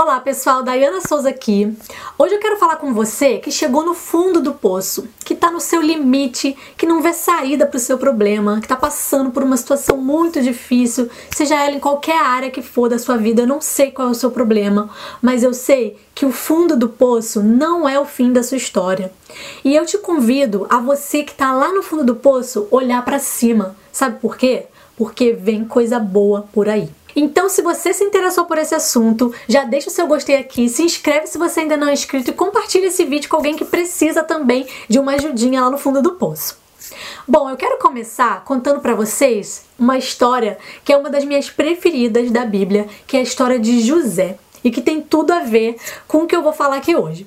Olá pessoal, Dayana Souza aqui. Hoje eu quero falar com você que chegou no fundo do poço, que está no seu limite, que não vê saída para o seu problema, que está passando por uma situação muito difícil, seja ela em qualquer área que for da sua vida. Eu não sei qual é o seu problema, mas eu sei que o fundo do poço não é o fim da sua história. E eu te convido a você que está lá no fundo do poço olhar para cima. Sabe por quê? Porque vem coisa boa por aí. Então, se você se interessou por esse assunto, já deixa o seu gostei aqui, se inscreve se você ainda não é inscrito e compartilha esse vídeo com alguém que precisa também de uma ajudinha lá no fundo do poço. Bom, eu quero começar contando para vocês uma história que é uma das minhas preferidas da Bíblia, que é a história de José, e que tem tudo a ver com o que eu vou falar aqui hoje.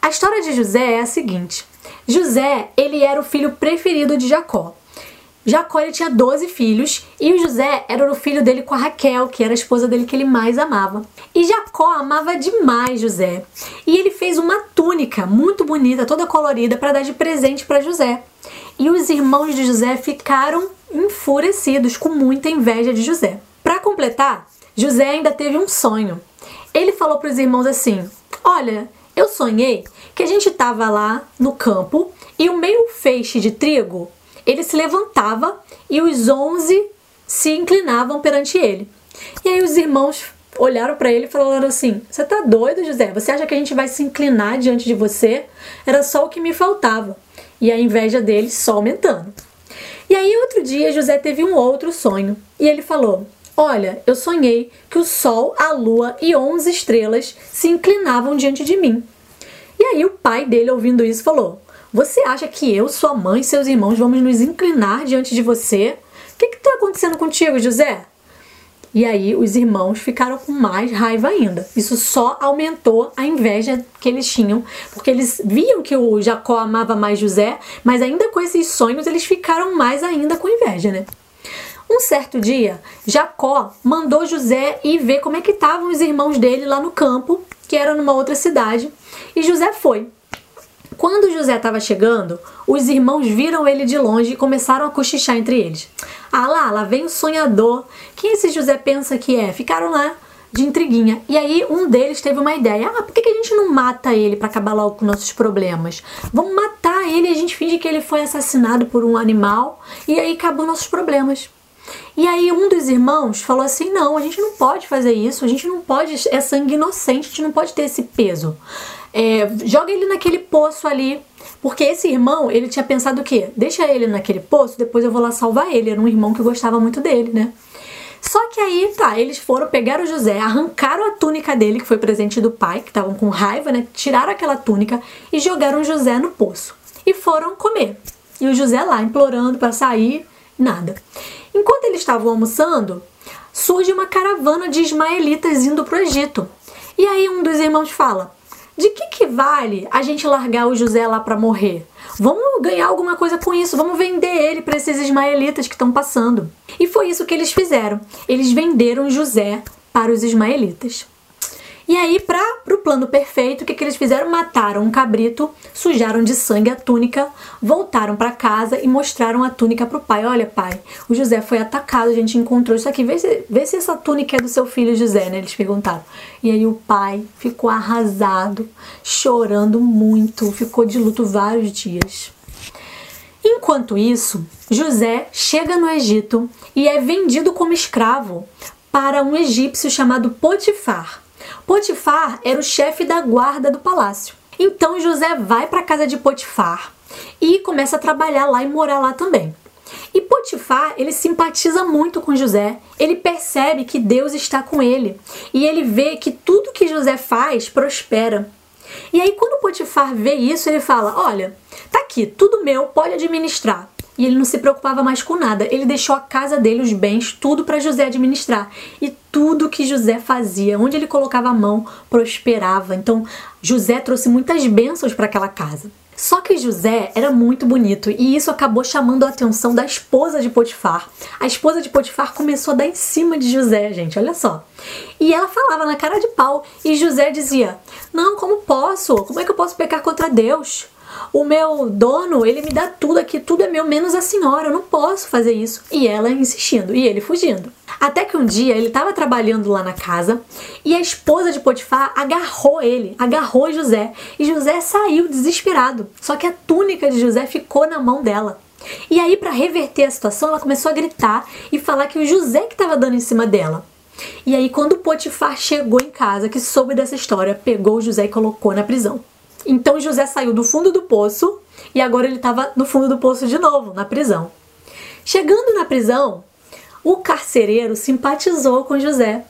A história de José é a seguinte: José, ele era o filho preferido de Jacó. Jacó ele tinha 12 filhos e o José era o filho dele com a Raquel, que era a esposa dele que ele mais amava. E Jacó amava demais José. E ele fez uma túnica muito bonita, toda colorida, para dar de presente para José. E os irmãos de José ficaram enfurecidos, com muita inveja de José. Para completar, José ainda teve um sonho. Ele falou para os irmãos assim: Olha, eu sonhei que a gente estava lá no campo e o meio feixe de trigo ele se levantava e os onze se inclinavam perante ele. E aí os irmãos olharam para ele e falaram assim: Você tá doido, José? Você acha que a gente vai se inclinar diante de você? Era só o que me faltava. E a inveja deles só aumentando. E aí, outro dia, José teve um outro sonho. E ele falou: Olha, eu sonhei que o sol, a lua e onze estrelas se inclinavam diante de mim. E aí, o pai dele, ouvindo isso, falou: você acha que eu, sua mãe e seus irmãos vamos nos inclinar diante de você? O que está acontecendo contigo, José? E aí os irmãos ficaram com mais raiva ainda. Isso só aumentou a inveja que eles tinham, porque eles viam que o Jacó amava mais José, mas ainda com esses sonhos eles ficaram mais ainda com inveja, né? Um certo dia, Jacó mandou José ir ver como é que estavam os irmãos dele lá no campo, que era numa outra cidade, e José foi. Quando José estava chegando, os irmãos viram ele de longe e começaram a cochichar entre eles. Ah lá, lá vem o sonhador. Quem esse José pensa que é? Ficaram lá de intriguinha. E aí um deles teve uma ideia. Ah, por que, a gente não mata ele para acabar logo com nossos problemas? Vamos matar ele e a gente finge que ele foi assassinado por um animal e aí acabam nossos problemas. E aí um dos irmãos falou assim: não, a gente não pode fazer isso, a gente não pode, é sangue inocente, a gente não pode ter esse peso. É, joga ele naquele poço ali. Porque esse irmão, ele tinha pensado o quê? Deixa ele naquele poço, depois eu vou lá salvar ele. Era um irmão que gostava muito dele, né? Só que aí, tá, eles foram, pegaram o José, arrancaram a túnica dele, que foi presente do pai, que estavam com raiva, né? Tiraram aquela túnica e jogaram o José no poço. E foram comer. E o José lá, implorando para sair, nada. Enquanto eles estavam almoçando, surge uma caravana de ismaelitas indo pro Egito. E aí um dos irmãos fala: de que, que vale a gente largar o José lá para morrer? Vamos ganhar alguma coisa com isso, vamos vender ele para esses ismaelitas que estão passando. E foi isso que eles fizeram. Eles venderam José para os ismaelitas. E aí, para o plano perfeito, o que, que eles fizeram? Mataram um cabrito, sujaram de sangue a túnica, voltaram para casa e mostraram a túnica para o pai. Olha, pai, o José foi atacado, a gente encontrou isso aqui. Vê se, vê se essa túnica é do seu filho José, né? Eles perguntaram. E aí o pai ficou arrasado, chorando muito, ficou de luto vários dias. Enquanto isso, José chega no Egito e é vendido como escravo para um egípcio chamado Potifar. Potifar era o chefe da guarda do palácio. Então José vai para a casa de Potifar e começa a trabalhar lá e morar lá também. E Potifar, ele simpatiza muito com José. Ele percebe que Deus está com ele e ele vê que tudo que José faz prospera. E aí quando Potifar vê isso, ele fala: "Olha, tá aqui, tudo meu, pode administrar e ele não se preocupava mais com nada. Ele deixou a casa dele, os bens, tudo para José administrar. E tudo que José fazia, onde ele colocava a mão, prosperava. Então, José trouxe muitas bênçãos para aquela casa. Só que José era muito bonito e isso acabou chamando a atenção da esposa de Potifar. A esposa de Potifar começou a dar em cima de José, gente, olha só. E ela falava na cara de pau e José dizia: Não, como posso? Como é que eu posso pecar contra Deus? O meu dono, ele me dá tudo aqui, tudo é meu, menos a senhora, eu não posso fazer isso. E ela insistindo, e ele fugindo. Até que um dia ele estava trabalhando lá na casa e a esposa de Potifar agarrou ele, agarrou José, e José saiu desesperado. Só que a túnica de José ficou na mão dela. E aí, para reverter a situação, ela começou a gritar e falar que o José que estava dando em cima dela. E aí, quando Potifar chegou em casa, que soube dessa história, pegou José e colocou na prisão. Então José saiu do fundo do poço e agora ele estava no fundo do poço de novo, na prisão. Chegando na prisão, o carcereiro simpatizou com José,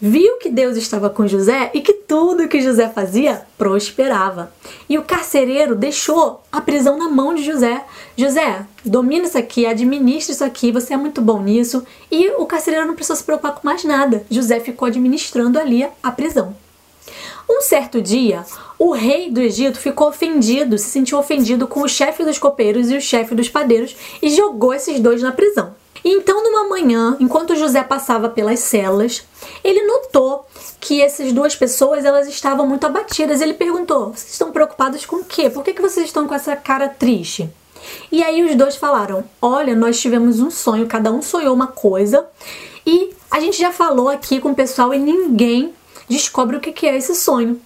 viu que Deus estava com José e que tudo que José fazia prosperava. E o carcereiro deixou a prisão na mão de José. José, domina isso aqui, administra isso aqui, você é muito bom nisso. E o carcereiro não precisou se preocupar com mais nada. José ficou administrando ali a prisão. Um certo dia, o rei do Egito ficou ofendido, se sentiu ofendido com o chefe dos copeiros e o chefe dos padeiros e jogou esses dois na prisão. E então, numa manhã, enquanto José passava pelas celas, ele notou que essas duas pessoas elas estavam muito abatidas. Ele perguntou: "Vocês estão preocupados com o quê? Por que, que vocês estão com essa cara triste?" E aí os dois falaram: "Olha, nós tivemos um sonho, cada um sonhou uma coisa, e a gente já falou aqui com o pessoal e ninguém descobre o que, é esse sonho."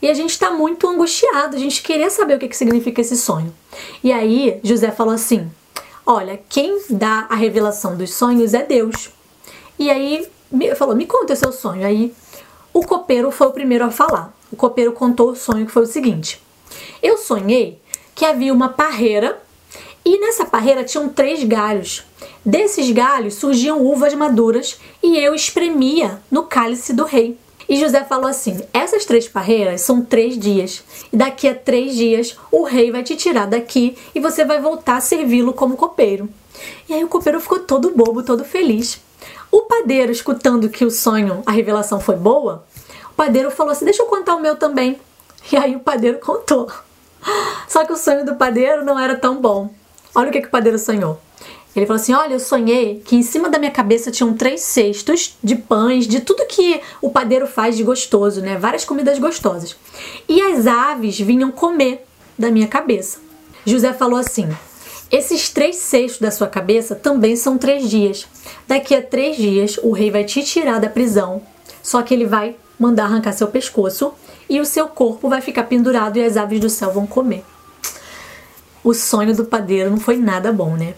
E a gente está muito angustiado, a gente queria saber o que, que significa esse sonho. E aí José falou assim: Olha, quem dá a revelação dos sonhos é Deus. E aí falou: Me conta o seu sonho. Aí o copeiro foi o primeiro a falar. O copeiro contou o sonho que foi o seguinte: Eu sonhei que havia uma parreira e nessa parreira tinham três galhos. Desses galhos surgiam uvas maduras e eu espremia no cálice do rei. E José falou assim: essas três parreiras são três dias, e daqui a três dias o rei vai te tirar daqui e você vai voltar a servi-lo como copeiro. E aí o copeiro ficou todo bobo, todo feliz. O padeiro, escutando que o sonho, a revelação foi boa, o padeiro falou assim: deixa eu contar o meu também. E aí o padeiro contou. Só que o sonho do padeiro não era tão bom. Olha o que, que o padeiro sonhou. Ele falou assim: Olha, eu sonhei que em cima da minha cabeça tinham três cestos de pães, de tudo que o padeiro faz de gostoso, né? Várias comidas gostosas. E as aves vinham comer da minha cabeça. José falou assim: Esses três cestos da sua cabeça também são três dias. Daqui a três dias o rei vai te tirar da prisão, só que ele vai mandar arrancar seu pescoço e o seu corpo vai ficar pendurado e as aves do céu vão comer. O sonho do padeiro não foi nada bom, né?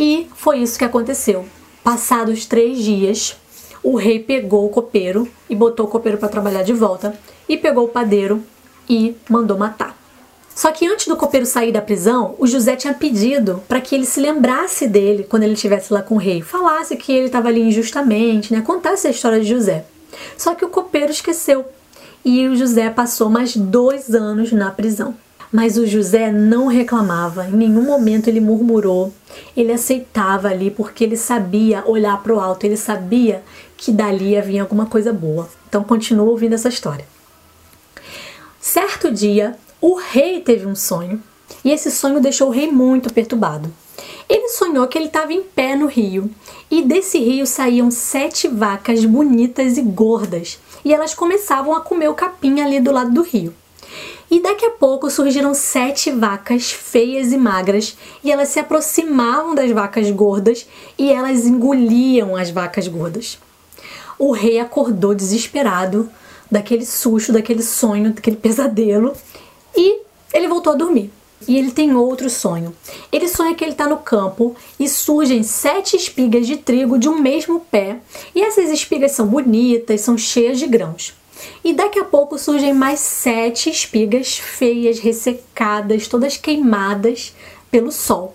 E foi isso que aconteceu. Passados três dias, o rei pegou o copeiro e botou o copeiro para trabalhar de volta e pegou o padeiro e mandou matar. Só que antes do copeiro sair da prisão, o José tinha pedido para que ele se lembrasse dele quando ele estivesse lá com o rei, falasse que ele estava ali injustamente, né? Contasse a história de José. Só que o copeiro esqueceu e o José passou mais dois anos na prisão. Mas o José não reclamava, em nenhum momento ele murmurou. Ele aceitava ali porque ele sabia olhar para o alto, ele sabia que dali havia alguma coisa boa. Então continua ouvindo essa história. Certo dia, o rei teve um sonho e esse sonho deixou o rei muito perturbado. Ele sonhou que ele estava em pé no rio e desse rio saíam sete vacas bonitas e gordas e elas começavam a comer o capim ali do lado do rio. E daqui a pouco surgiram sete vacas feias e magras, e elas se aproximavam das vacas gordas e elas engoliam as vacas gordas. O rei acordou desesperado daquele susto, daquele sonho, daquele pesadelo, e ele voltou a dormir. E ele tem outro sonho. Ele sonha que ele está no campo e surgem sete espigas de trigo de um mesmo pé, e essas espigas são bonitas, são cheias de grãos. E daqui a pouco surgem mais sete espigas feias, ressecadas, todas queimadas pelo sol.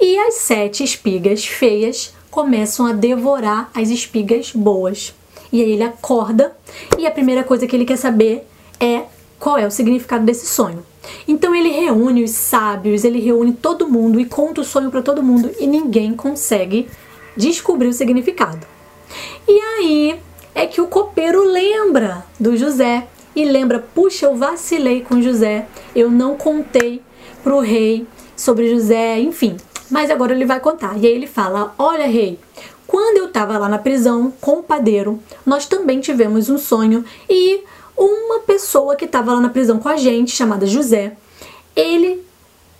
E as sete espigas feias começam a devorar as espigas boas. E aí ele acorda e a primeira coisa que ele quer saber é qual é o significado desse sonho. Então ele reúne os sábios, ele reúne todo mundo e conta o sonho para todo mundo e ninguém consegue descobrir o significado. E aí é que o copeiro lembra do José e lembra: puxa, eu vacilei com José, eu não contei pro rei sobre José, enfim. Mas agora ele vai contar. E aí ele fala: Olha, rei, quando eu estava lá na prisão com o padeiro, nós também tivemos um sonho e uma pessoa que estava lá na prisão com a gente, chamada José, ele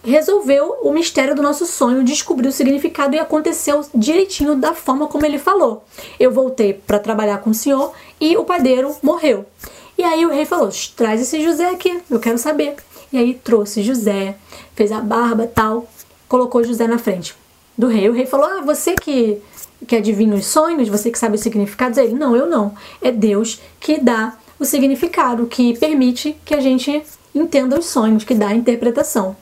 resolveu o mistério do nosso sonho, descobriu o significado e aconteceu direitinho da forma como ele falou. Eu voltei para trabalhar com o senhor e o padeiro morreu. E aí o rei falou: traz esse José aqui, eu quero saber. E aí trouxe José, fez a barba tal, colocou José na frente do rei. O rei falou: Ah, você que, que adivinha os sonhos, você que sabe os significados? Ele: Não, eu não. É Deus que dá o significado, que permite que a gente entenda os sonhos, que dá a interpretação.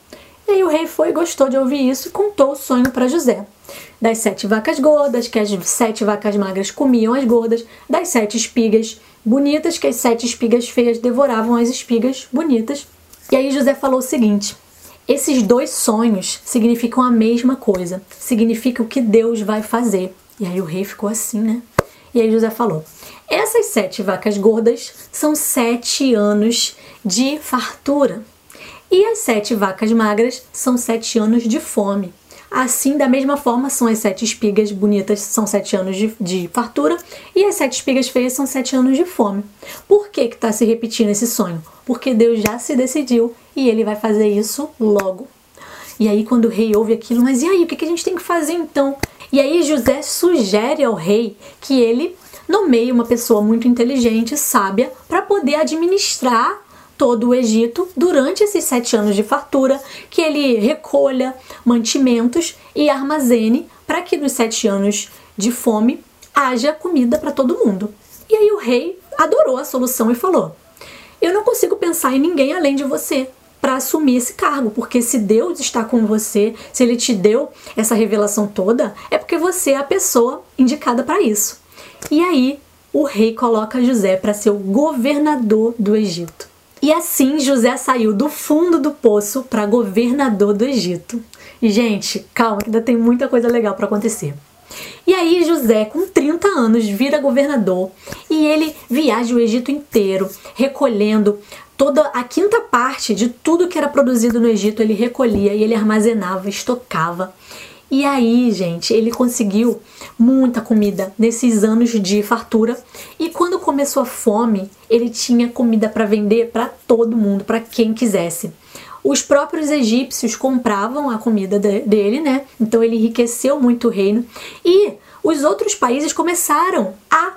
E aí o rei foi, gostou de ouvir isso e contou o sonho para José. Das sete vacas gordas, que as sete vacas magras comiam as gordas, das sete espigas bonitas, que as sete espigas feias devoravam as espigas bonitas. E aí José falou o seguinte: esses dois sonhos significam a mesma coisa, significa o que Deus vai fazer. E aí o rei ficou assim, né? E aí José falou: essas sete vacas gordas são sete anos de fartura. E as sete vacas magras são sete anos de fome. Assim, da mesma forma, são as sete espigas bonitas, são sete anos de, de fartura, e as sete espigas feias são sete anos de fome. Por que está se repetindo esse sonho? Porque Deus já se decidiu e ele vai fazer isso logo. E aí, quando o rei ouve aquilo, mas e aí, o que, a gente tem que fazer então? E aí, José sugere ao rei que ele nomeie uma pessoa muito inteligente, sábia, para poder administrar todo o Egito durante esses sete anos de fartura, que ele recolha mantimentos e armazene para que nos sete anos de fome haja comida para todo mundo. E aí o rei adorou a solução e falou: Eu não consigo pensar em ninguém além de você para assumir esse cargo, porque se Deus está com você, se ele te deu essa revelação toda, é porque você é a pessoa indicada para isso. E aí o rei coloca José para ser o governador do Egito. E assim José saiu do fundo do poço para governador do Egito. E gente, calma, que ainda tem muita coisa legal para acontecer. E aí José, com 30 anos, vira governador e ele viaja o Egito inteiro, recolhendo toda a quinta parte de tudo que era produzido no Egito, ele recolhia e ele armazenava, estocava. E aí, gente, ele conseguiu muita comida nesses anos de fartura. E quando começou a fome, ele tinha comida para vender para todo mundo, para quem quisesse. Os próprios egípcios compravam a comida de, dele, né? Então ele enriqueceu muito o reino. E os outros países começaram a,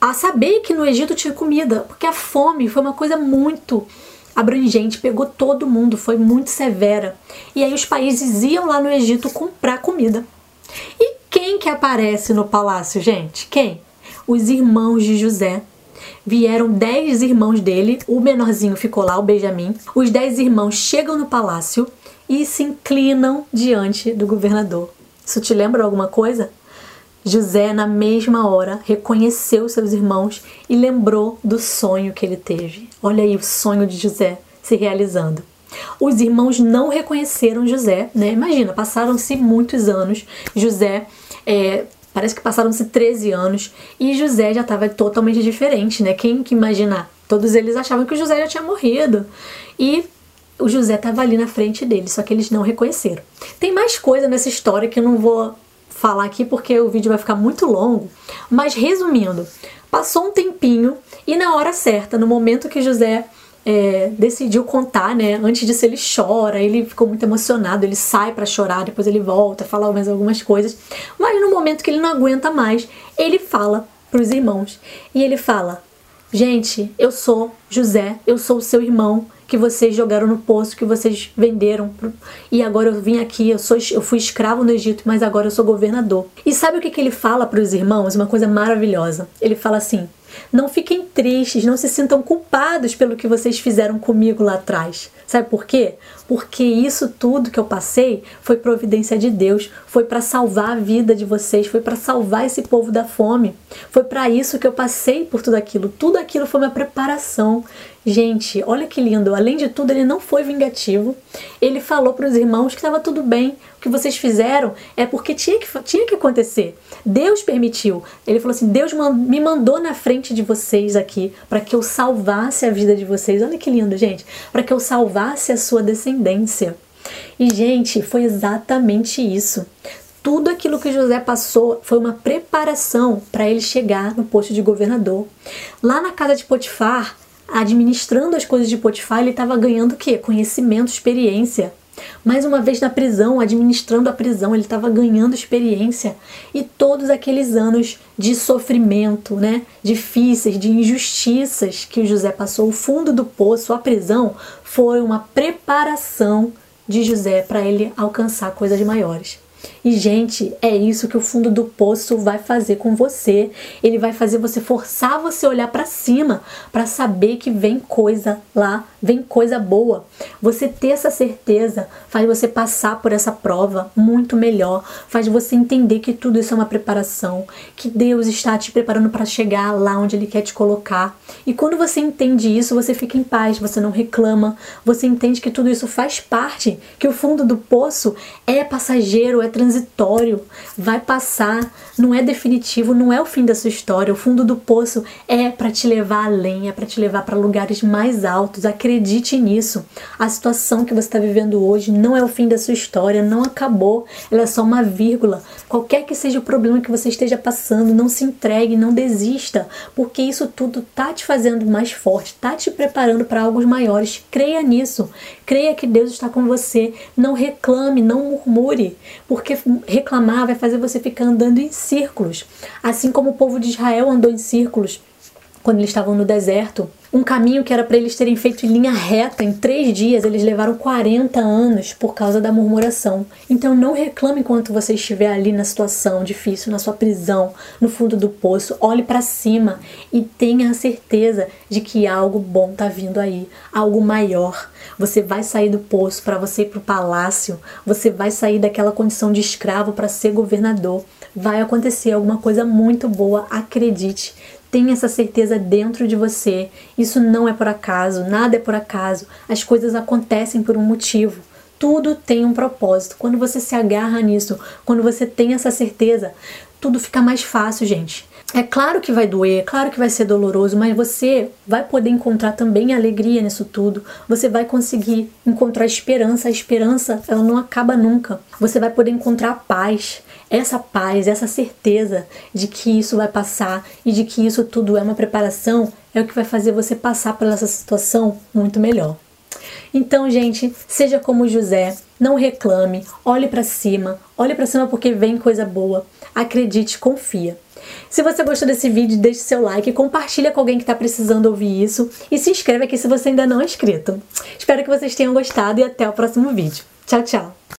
a saber que no Egito tinha comida, porque a fome foi uma coisa muito abrangente, pegou todo mundo, foi muito severa. E aí os países iam lá no Egito comprar comida. E quem que aparece no palácio, gente? Quem? Os irmãos de José. Vieram dez irmãos dele, o menorzinho ficou lá, o Benjamim. Os dez irmãos chegam no palácio e se inclinam diante do governador. Isso te lembra alguma coisa? José, na mesma hora, reconheceu seus irmãos e lembrou do sonho que ele teve. Olha aí o sonho de José se realizando. Os irmãos não reconheceram José, né? Imagina, passaram-se muitos anos. José, é, parece que passaram-se 13 anos e José já estava totalmente diferente, né? Quem que imaginar? Todos eles achavam que o José já tinha morrido. E o José estava ali na frente deles, só que eles não reconheceram. Tem mais coisa nessa história que eu não vou falar aqui porque o vídeo vai ficar muito longo, mas resumindo, passou um tempinho e na hora certa, no momento que José é, decidiu contar, né? Antes disso ele chora, ele ficou muito emocionado, ele sai para chorar, depois ele volta, fala mais algumas coisas, mas no momento que ele não aguenta mais, ele fala para os irmãos e ele fala: Gente, eu sou José, eu sou seu irmão, que vocês jogaram no poço, que vocês venderam. E agora eu vim aqui, eu, sou, eu fui escravo no Egito, mas agora eu sou governador. E sabe o que, que ele fala para os irmãos? Uma coisa maravilhosa. Ele fala assim: não fiquem tristes, não se sintam culpados pelo que vocês fizeram comigo lá atrás. Sabe por quê? Porque isso tudo que eu passei foi providência de Deus, foi para salvar a vida de vocês, foi para salvar esse povo da fome. Foi para isso que eu passei por tudo aquilo. Tudo aquilo foi uma preparação. Gente, olha que lindo. Além de tudo, ele não foi vingativo. Ele falou para os irmãos que estava tudo bem. O que vocês fizeram é porque tinha que, tinha que acontecer. Deus permitiu. Ele falou assim: Deus me mandou na frente de vocês aqui para que eu salvasse a vida de vocês. Olha que lindo, gente. Para que eu salvasse a sua descendência. E, gente, foi exatamente isso. Tudo aquilo que José passou foi uma preparação para ele chegar no posto de governador. Lá na casa de Potifar, administrando as coisas de Potifar, ele estava ganhando o quê? Conhecimento, experiência. Mais uma vez na prisão, administrando a prisão, ele estava ganhando experiência e todos aqueles anos de sofrimento, né, difíceis, de injustiças que o José passou, o fundo do poço, a prisão, foi uma preparação de José para ele alcançar coisas maiores. E, gente, é isso que o fundo do poço vai fazer com você. Ele vai fazer você forçar você a olhar para cima, para saber que vem coisa lá, vem coisa boa. Você ter essa certeza faz você passar por essa prova muito melhor, faz você entender que tudo isso é uma preparação, que Deus está te preparando para chegar lá onde Ele quer te colocar. E quando você entende isso, você fica em paz, você não reclama, você entende que tudo isso faz parte, que o fundo do poço é passageiro, é transitório, vai passar, não é definitivo, não é o fim da sua história. O fundo do poço é para te levar além, é para te levar para lugares mais altos. Acredite nisso. A situação que você está vivendo hoje não é o fim da sua história, não acabou, ela é só uma vírgula. Qualquer que seja o problema que você esteja passando, não se entregue, não desista, porque isso tudo tá te fazendo mais forte, tá te preparando para algo maiores. Creia nisso. Creia que Deus está com você. Não reclame, não murmure, porque reclamar vai fazer você ficar andando em círculos. Assim como o povo de Israel andou em círculos quando eles estavam no deserto. Um caminho que era para eles terem feito em linha reta em três dias, eles levaram 40 anos por causa da murmuração. Então não reclame enquanto você estiver ali na situação difícil, na sua prisão, no fundo do poço. Olhe para cima e tenha a certeza de que algo bom está vindo aí, algo maior. Você vai sair do poço para você ir para o palácio, você vai sair daquela condição de escravo para ser governador. Vai acontecer alguma coisa muito boa, acredite. Tenha essa certeza dentro de você. Isso não é por acaso, nada é por acaso. As coisas acontecem por um motivo. Tudo tem um propósito. Quando você se agarra nisso, quando você tem essa certeza, tudo fica mais fácil, gente. É claro que vai doer, é claro que vai ser doloroso, mas você vai poder encontrar também alegria nisso tudo. Você vai conseguir encontrar esperança. A esperança, ela não acaba nunca. Você vai poder encontrar paz. Essa paz, essa certeza de que isso vai passar e de que isso tudo é uma preparação é o que vai fazer você passar por essa situação muito melhor. Então, gente, seja como José, não reclame, olhe para cima, olhe para cima porque vem coisa boa. Acredite, confia. Se você gostou desse vídeo, deixe seu like, compartilha com alguém que está precisando ouvir isso e se inscreve aqui se você ainda não é inscrito. Espero que vocês tenham gostado e até o próximo vídeo. Tchau, tchau!